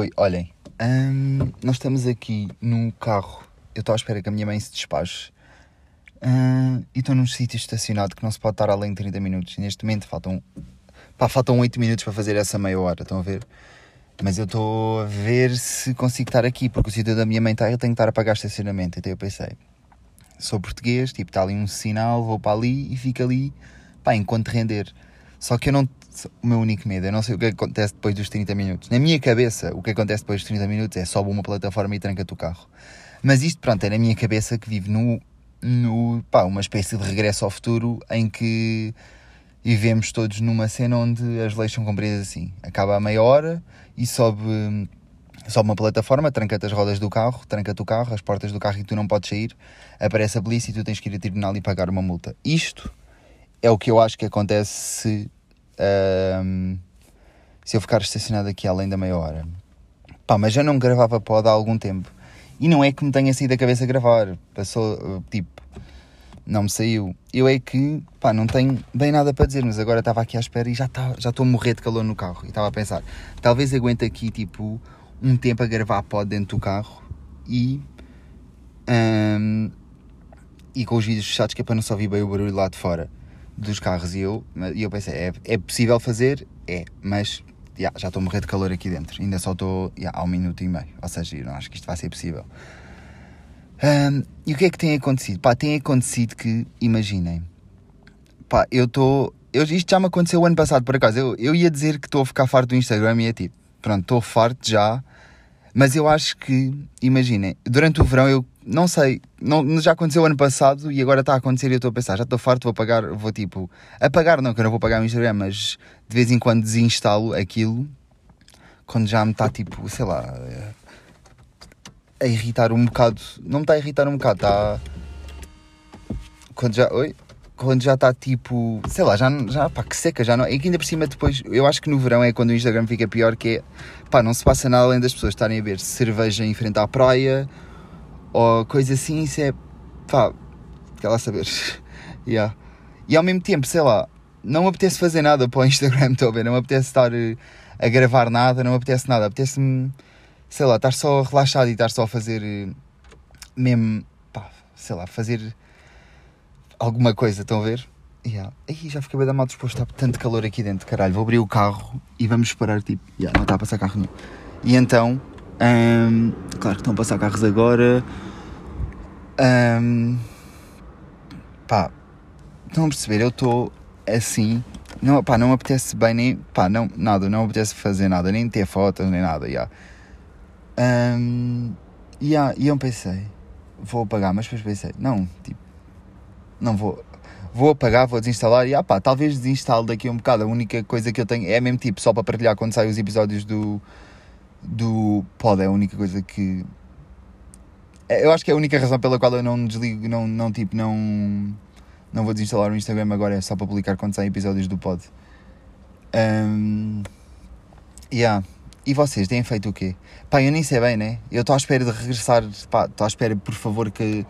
Oi, olhem, hum, nós estamos aqui no carro. Eu estou à espera que a minha mãe se despache. Hum, e estou num sítio estacionado que não se pode estar além de 30 minutos. Neste momento faltam. Pá, faltam 8 minutos para fazer essa meia hora, estão a ver? Mas eu estou a ver se consigo estar aqui, porque o sítio da minha mãe está, eu tenho que estar a pagar estacionamento. Então eu pensei, sou português, tipo, está ali um sinal, vou para ali e fico ali, pá, enquanto render. Só que eu não. O meu único medo, eu não sei o que acontece depois dos 30 minutos. Na minha cabeça, o que acontece depois dos 30 minutos é sobe uma plataforma e tranca-te o carro. Mas isto, pronto, é na minha cabeça que vive no, no, pá, uma espécie de regresso ao futuro em que vivemos todos numa cena onde as leis são cumpridas assim. Acaba a meia hora e sobe, sobe uma plataforma, tranca-te as rodas do carro, tranca-te o carro, as portas do carro e tu não podes sair, aparece a polícia e tu tens que ir a tribunal e pagar uma multa. Isto é o que eu acho que acontece se, um, se eu ficar estacionado aqui além da meia hora. Pá, mas já não gravava pod há algum tempo. E não é que me tenha saído da cabeça gravar. Passou, tipo, não me saiu. Eu é que, pá, não tenho bem nada para dizer, mas agora estava aqui à espera e já tá, já estou a morrer de calor no carro. E estava a pensar, talvez aguente aqui, tipo, um tempo a gravar pod dentro do carro e. Um, e com os vídeos fechados, que é para não só ouvir bem o barulho lá de fora dos carros e eu, e eu pensei, é, é possível fazer? É, mas yeah, já estou a morrer de calor aqui dentro, ainda só estou yeah, há um minuto e meio, ou seja, eu não acho que isto vai ser possível. Um, e o que é que tem acontecido? Pá, tem acontecido que, imaginem, pá, eu estou, isto já me aconteceu ano passado por acaso, eu, eu ia dizer que estou a ficar farto do Instagram e é tipo, pronto, estou farto já, mas eu acho que, imaginem, durante o verão eu não sei, não, já aconteceu ano passado e agora está a acontecer e eu estou a pensar, já estou farto, vou pagar, vou tipo, apagar não, que eu não vou pagar o Instagram, mas de vez em quando desinstalo aquilo, quando já me está tipo, sei lá, a irritar um bocado, não me está a irritar um bocado, está, quando já, oi? Quando já está tipo, sei lá, já, já pá, que seca, já não. E que ainda por cima depois, eu acho que no verão é quando o Instagram fica pior, que é, pá, não se passa nada além das pessoas estarem a beber cerveja em frente à praia, ou coisa assim, isso é pá, quer lá saber. yeah. E ao mesmo tempo, sei lá, não me apetece fazer nada para o Instagram, estou a ver, não me apetece estar eh, a gravar nada, não me apetece nada, apetece-me, sei lá, estar só relaxado e estar só a fazer eh, mesmo, pá, sei lá, fazer alguma coisa, estão a ver? Yeah. Aí já fiquei bem da mal disposto, está tanto calor aqui dentro, caralho, vou abrir o carro e vamos esperar, tipo, yeah, não está a passar carro nenhum. E então, um, claro que estão a passar carros agora. Um, pá, estão a perceber? Eu estou assim. Não, pá, não me apetece bem nem. Pá, não, nada, não me apetece fazer nada, nem ter fotos, nem nada. Yeah. Um, yeah, e eu pensei, vou apagar, mas depois pensei, não, tipo, não vou. Vou apagar, vou desinstalar e ah pá, talvez desinstalo daqui a um bocado. A única coisa que eu tenho é mesmo tipo só para partilhar quando saem os episódios do, do pod é a única coisa que. É, eu acho que é a única razão pela qual eu não desligo, não, não tipo, não. Não vou desinstalar o Instagram agora, é só para publicar quando saem episódios do pod. Um, yeah. E vocês têm feito o quê? Pá, eu nem sei bem, né? Eu estou à espera de regressar, pá, estou à espera, por favor, que,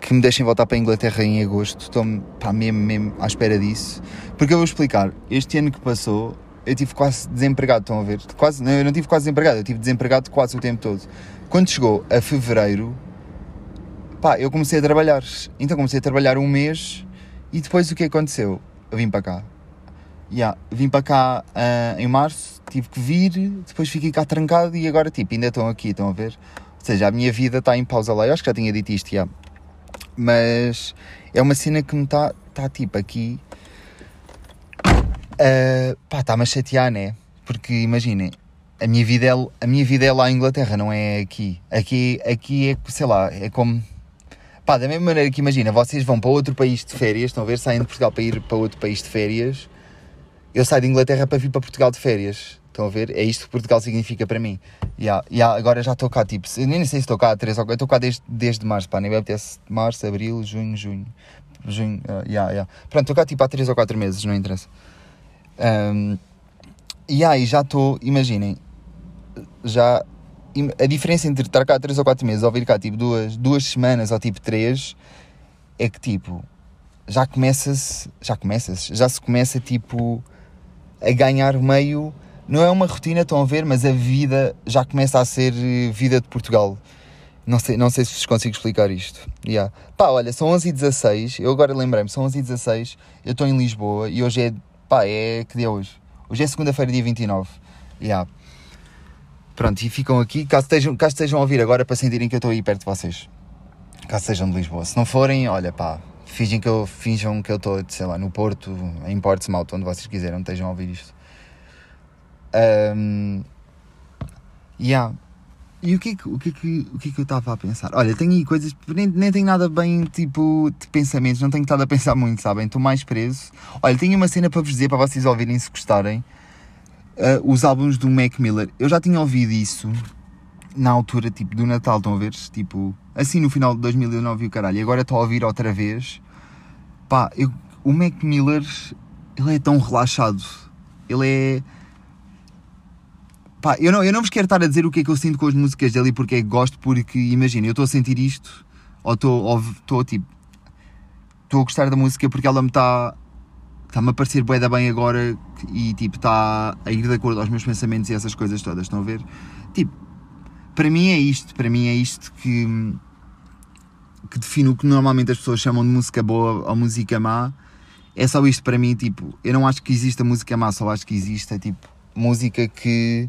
que me deixem voltar para a Inglaterra em agosto. Estou, pá, mesmo, mesmo à espera disso. Porque eu vou explicar, este ano que passou, eu tive quase desempregado, estão a ver? Quase, não, eu não tive quase desempregado, eu tive desempregado quase o tempo todo. Quando chegou a fevereiro, pá, eu comecei a trabalhar. Então comecei a trabalhar um mês e depois o que aconteceu? Eu vim para cá. Yeah, vim para cá uh, em março, tive que vir, depois fiquei cá trancado e agora tipo, ainda estão aqui, estão a ver? Ou seja, a minha vida está em pausa lá. Eu acho que já tinha dito isto, yeah. Mas é uma cena que me está tá, tipo aqui Uh, pá, está-me a chatear, né? Porque imaginem, a minha vida é, a minha vida é lá em Inglaterra, não é aqui. Aqui, aqui é, sei lá, é como. Pá, da mesma maneira que imagina, vocês vão para outro país de férias, estão a ver, saem de Portugal para ir para outro país de férias. Eu saio de Inglaterra para vir para Portugal de férias. Estão a ver? É isto que Portugal significa para mim. Yeah, yeah, agora já estou cá, tipo, nem sei se estou cá há 3 ou 4, estou cá desde, desde março, pá, nem me apetece março, abril, junho, junho. Junho, uh, yeah, yeah. Pronto, estou cá tipo há 3 ou 4 meses, não interessa. Um, e aí já estou, imaginem, já a diferença entre estar cá 3 ou 4 meses ou vir cá tipo duas, duas semanas ou tipo 3 é que tipo já começa-se, já começa-se, já se começa tipo a ganhar meio não é uma rotina, estão a ver, mas a vida já começa a ser eh, vida de Portugal. Não sei, não sei se vos consigo explicar isto. Yeah. Pá, olha, são 11h16, eu agora lembrei-me, são 11h16, eu estou em Lisboa e hoje é, pá, é, que dia é hoje? Hoje é segunda-feira, dia 29. Yeah. Pronto, e ficam aqui, caso estejam, caso estejam a ouvir agora para sentirem que eu estou aí perto de vocês. Caso sejam de Lisboa. Se não forem, olha, pá, fingem que eu, que eu estou, sei lá, no Porto, em Portsmouth, onde vocês quiserem, estejam a ouvir isto. Um, yeah. E o que, é que, o, que é que, o que é que eu estava a pensar? Olha, tenho aí coisas, nem, nem tenho nada bem tipo de pensamentos, não tenho estado a pensar muito, sabem? Estou mais preso. Olha, tenho uma cena para vos dizer, para vocês ouvirem se gostarem. Uh, os álbuns do Mac Miller. Eu já tinha ouvido isso na altura tipo do Natal, estão a ver? Tipo, assim no final de 2009 e o caralho. E agora estou a ouvir outra vez. Pá, eu, o Mac Miller, ele é tão relaxado. Ele é Pá, eu não, eu não vos quero estar a dizer o que é que eu sinto com as músicas dele porque é que gosto, porque imagina, eu estou a sentir isto, ou estou tipo. Estou a gostar da música porque ela me está. Está-me a parecer bué da bem agora e tipo está a ir de acordo aos meus pensamentos e essas coisas todas, estão a ver? Tipo, para mim é isto, para mim é isto que, que define o que normalmente as pessoas chamam de música boa ou música má. É só isto para mim, tipo, eu não acho que exista música má, só acho que exista tipo música que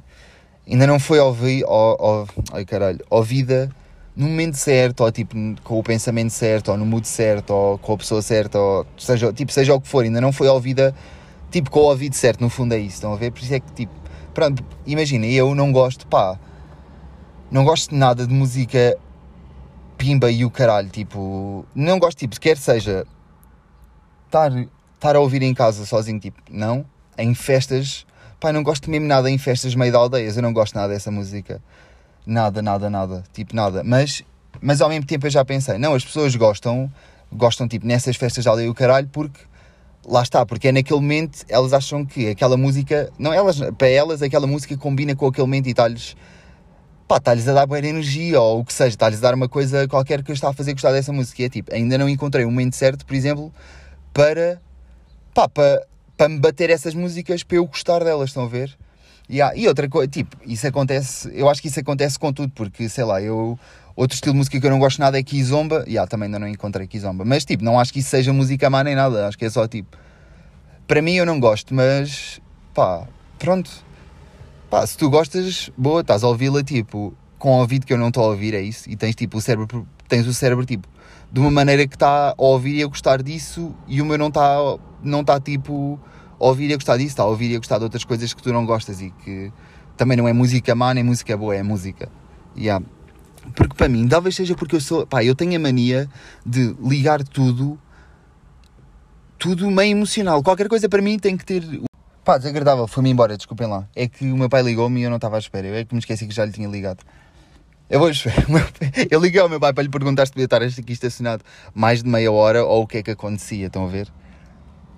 ainda não foi ouvi, ou, ou, ai caralho, ouvida no momento certo, ou tipo com o pensamento certo, ou no mood certo, ou com a pessoa certa, ou seja, tipo, seja o que for, ainda não foi ouvida tipo com o ouvido certo, no fundo é isso, estão a ver? Por isso é que tipo, pronto, imaginem, eu não gosto, pá, não gosto nada de música pimba e o caralho, tipo, não gosto, tipo, quer seja estar, estar a ouvir em casa sozinho, tipo, não, em festas Pai, não gosto mesmo nada em festas meio de aldeias, eu não gosto nada dessa música. Nada, nada, nada. Tipo, nada. Mas, mas ao mesmo tempo eu já pensei, não, as pessoas gostam, gostam tipo nessas festas de aldeia o caralho, porque lá está, porque é naquele momento elas acham que aquela música, não elas, para elas aquela música combina com aquele momento e está-lhes pá, está-lhes a dar boa energia ou o que seja, está-lhes a dar uma coisa qualquer que eu está a fazer gostar dessa música. E é tipo, ainda não encontrei o momento certo, por exemplo, para pá, para para me bater essas músicas para eu gostar delas, estão a ver? Yeah. E outra coisa, tipo, isso acontece, eu acho que isso acontece com tudo, porque sei lá, eu. Outro estilo de música que eu não gosto nada é Kizomba, e yeah, também ainda não encontrei Kizomba, mas tipo, não acho que isso seja música má nem nada, acho que é só tipo. Para mim eu não gosto, mas pá, pronto. Pá, se tu gostas, boa, estás a ouvi-la tipo, com o ouvido que eu não estou a ouvir, é isso, e tens tipo o cérebro, tens o cérebro tipo, de uma maneira que está a ouvir e a gostar disso, e o meu não está não está tipo a ouvir e a gostar disso, está a ouvir e a gostar de outras coisas que tu não gostas e que também não é música má nem música boa, é música. Yeah. Porque para mim, talvez seja porque eu sou, pá, eu tenho a mania de ligar tudo, tudo meio emocional. Qualquer coisa para mim tem que ter. Pá, desagradável, foi-me embora, desculpem lá. É que o meu pai ligou-me e eu não estava à espera. Eu é que me esqueci que já lhe tinha ligado. Eu vou Eu liguei ao meu pai para lhe perguntar se podia estar aqui estacionado mais de meia hora ou o que é que acontecia, estão a ver?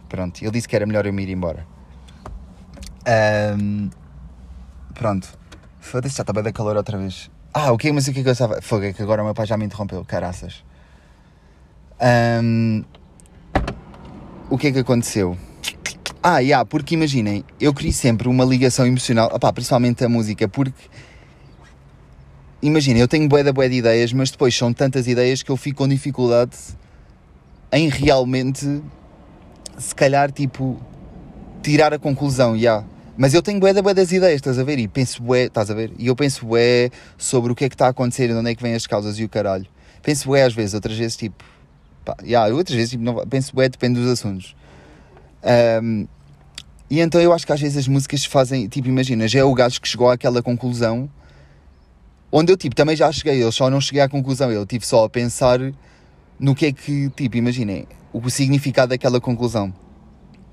Pronto, ele disse que era melhor eu me ir embora. Um, pronto. Foda-se, já está bem da calor outra vez. Ah, o que Mas o que é que eu estava. Fogo, é que agora o meu pai já me interrompeu, caraças. Um, o que é que aconteceu? Ah, yeah, porque imaginem, eu queria sempre uma ligação emocional, opá, principalmente a música, porque imaginem, eu tenho bué da bué de ideias, mas depois são tantas ideias que eu fico com dificuldade em realmente se calhar, tipo, tirar a conclusão, já. Yeah. Mas eu tenho bué da bué das ideias, estás a ver? E penso bué, estás a ver? E eu penso bué sobre o que é que está a acontecer e de onde é que vêm as causas e o caralho. Penso bué às vezes, outras vezes, tipo... Pá, yeah, outras vezes, tipo, não, penso bué, depende dos assuntos. Um, e então eu acho que às vezes as músicas fazem, tipo, imagina, já é o gajo que chegou àquela conclusão, onde eu, tipo, também já cheguei, eu só não cheguei à conclusão, eu tive só a pensar no que é que, tipo, imaginem, o significado daquela conclusão.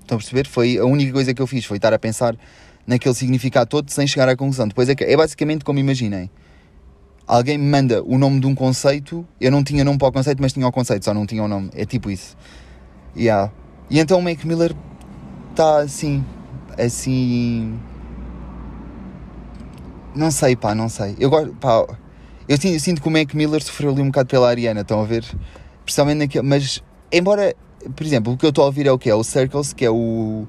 Estão a perceber? Foi a única coisa que eu fiz, foi estar a pensar naquele significado todo sem chegar à conclusão. Depois é, que, é basicamente como imaginem. Alguém me manda o nome de um conceito, eu não tinha nome para o conceito, mas tinha o conceito, só não tinha o nome. É tipo isso. Yeah. E então o Mac Miller está assim, assim. Não sei, pá, não sei. Eu gosto, pá, eu sinto, sinto que o Miller sofreu ali um bocado pela Ariana, estão a ver? Principalmente naquele. Mas embora, por exemplo, o que eu estou a ouvir é o que? É o Circles, que é o,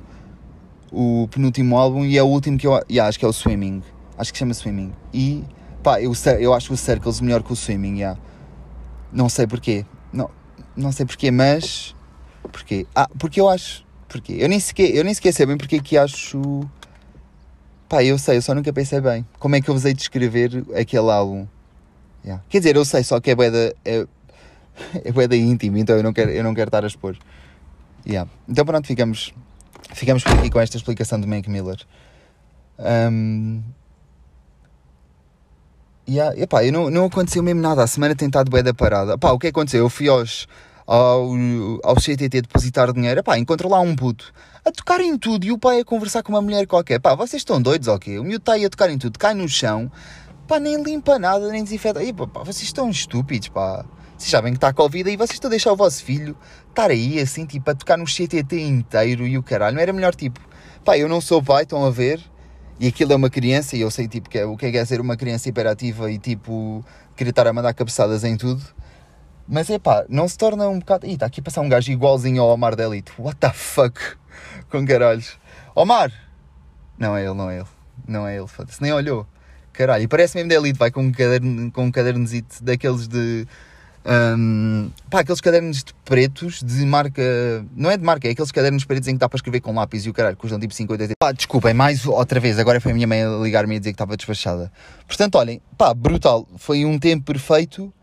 o penúltimo álbum e é o último que eu yeah, acho que é o Swimming. Acho que chama Swimming. E pá, eu, eu acho o Circles melhor que o Swimming, yeah. Não sei porquê. Não, não sei porquê, mas. Porquê? Ah, porque eu acho. Porquê? Eu nem sequer, eu nem sequer sei bem porque que acho. Pá, eu sei, eu só nunca pensei bem. Como é que eu vos hei de descrever aquele álbum? Yeah. Quer dizer, eu sei, só que é boeda. É, é boeda íntima, então eu não quero, eu não quero estar a expor. Yeah. Então pronto, ficamos, ficamos por aqui com esta explicação do Mac Miller. Um, yeah, epá, eu não, não aconteceu mesmo nada. A semana tem estado da parada. Epá, o que aconteceu? Eu fui aos, ao, ao CTT depositar dinheiro. Epá, encontro lá um puto a tocar em tudo e o pai a conversar com uma mulher qualquer. Pá, vocês estão doidos ou okay? quê? O miúdo está aí a tocar em tudo, cai no chão. Pá, nem limpa nada, nem desinfeta. E, pá, vocês estão estúpidos, pá. Vocês sabem que está Covid e vocês estão a deixar o vosso filho estar aí assim, tipo, a tocar no CTT inteiro e o caralho. Não era melhor, tipo, pá, eu não sou pai, estão a ver? E aquilo é uma criança e eu sei, tipo, que é, o que é, que é ser uma criança hiperativa e, tipo, querer estar a mandar cabeçadas em tudo. Mas é pá, não se torna um bocado. Ih, está aqui a passar um gajo igualzinho ao Omar da Elite. What the fuck? Com caralhos. Omar! Não é ele, não é ele. Não é ele, foda-se. Nem olhou. Caralho, e parece mesmo da Elite, vai com um caderno, com um cadernozito daqueles de. Um, pá, aqueles cadernos de pretos de marca. Não é de marca, é aqueles cadernos pretos em que dá para escrever com lápis e o caralho, custam tipo 50 Pá, desculpem, mais outra vez, agora foi a minha mãe a ligar-me e dizer que estava despachada. Portanto, olhem, pá, brutal. Foi um tempo perfeito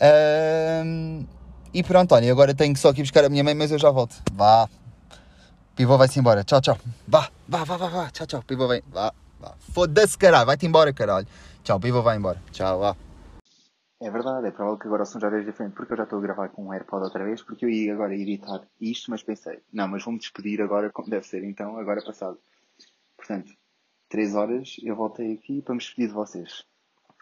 um, e pronto, olha, agora tenho só que ir buscar a minha mãe, mas eu já volto. Vá. Pivô vai-se embora. Tchau, tchau. Vá, vá, vá, vá, vá. Tchau, tchau. Pivô vem. Vá, vá. Foda-se, caralho. Vai-te embora, caralho. Tchau, Pivô vai embora. Tchau, vá. É verdade, é provável que agora são já horários diferentes, porque eu já estou a gravar com um AirPod outra vez, porque eu ia agora editar isto, mas pensei, não, mas vou-me despedir agora como deve ser, então, agora passado. Portanto, 3 horas eu voltei aqui para me despedir de vocês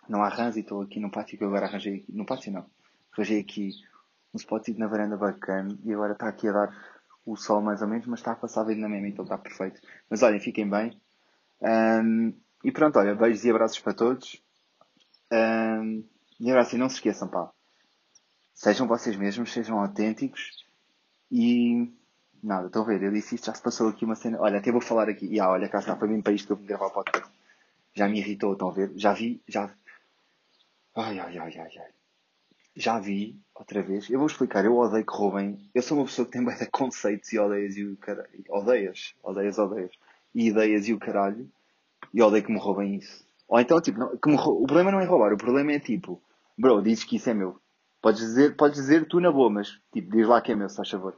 não há e estou aqui no pátio que eu agora arranjei aqui. No pátio não. Arranjei aqui um spotzinho na varanda bacana e agora está aqui a dar o sol mais ou menos, mas está a passar bem na mesma, então está perfeito. Mas olhem, fiquem bem. Um, e pronto, olha, beijos e abraços para todos. Um, e agora assim, não se esqueçam, pá. Sejam vocês mesmos, sejam autênticos e nada, estão a ver, eu disse isto, já se passou aqui uma cena. Olha, até vou falar aqui. E ah, olha, cá está, foi mesmo para isto que eu vim gravar o podcast. Já me irritou, estão a ver? Já vi, já Ai, ai, ai, ai, ai. Já vi, outra vez. Eu vou explicar. Eu odeio que roubem. Eu sou uma pessoa que tem bem conceitos e odeias e o caralho. Odeias, odeias, odeias. E ideias e o caralho. E odeio que me roubem isso. Ou então, tipo, não, que me O problema não é roubar. O problema é tipo, bro, dizes que isso é meu. Podes dizer, podes dizer tu na boa, mas tipo, diz lá que é meu, se faz favor.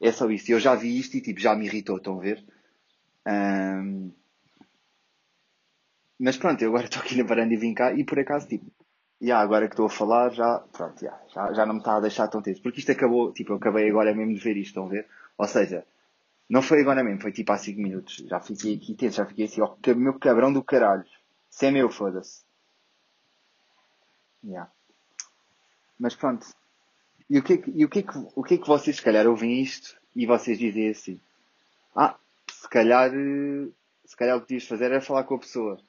É só isso. Eu já vi isto e tipo, já me irritou, estão a ver? Um... Mas pronto, eu agora estou aqui na varanda e vim cá e por acaso, tipo, yeah, agora que estou a falar, já, pronto, yeah, já, já não me está a deixar tão tenso. Porque isto acabou, tipo, eu acabei agora mesmo de ver isto, estão a ver? Ou seja, não foi agora mesmo, foi tipo há 5 minutos. Já fiquei aqui tenso, já fiquei assim, ó, oh, meu cabrão do caralho. Se é meu, foda-se. Yeah. Mas pronto. E o que, é e o, que é que, o que é que vocês, se calhar, ouvem isto e vocês dizem assim? Ah, se calhar, se calhar o que devias fazer era falar com a pessoa.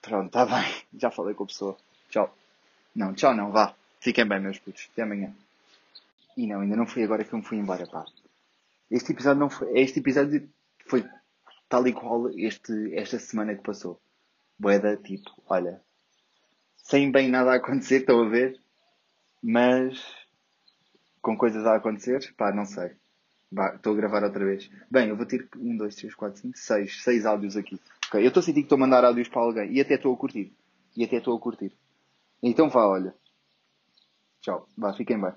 Pronto, está bem. Já falei com a pessoa. Tchau. Não, tchau não, vá. Fiquem bem, meus putos. Até amanhã. E não, ainda não foi agora que eu me fui embora, pá. Este episódio não foi. Este episódio foi tal e qual este, esta semana que passou. Boeda, tipo, olha. Sem bem nada acontecer, estão a ver? Mas. Com coisas a acontecer, pá, não sei. Estou a gravar outra vez. Bem, eu vou ter 1, 2, 3, 4, 5, 6. 6 áudios aqui. Okay. Eu estou a sentir que estou a mandar áudios para alguém. E até estou a curtir. E até estou a curtir. Então vá, olha. Tchau. Vá, fiquem bem.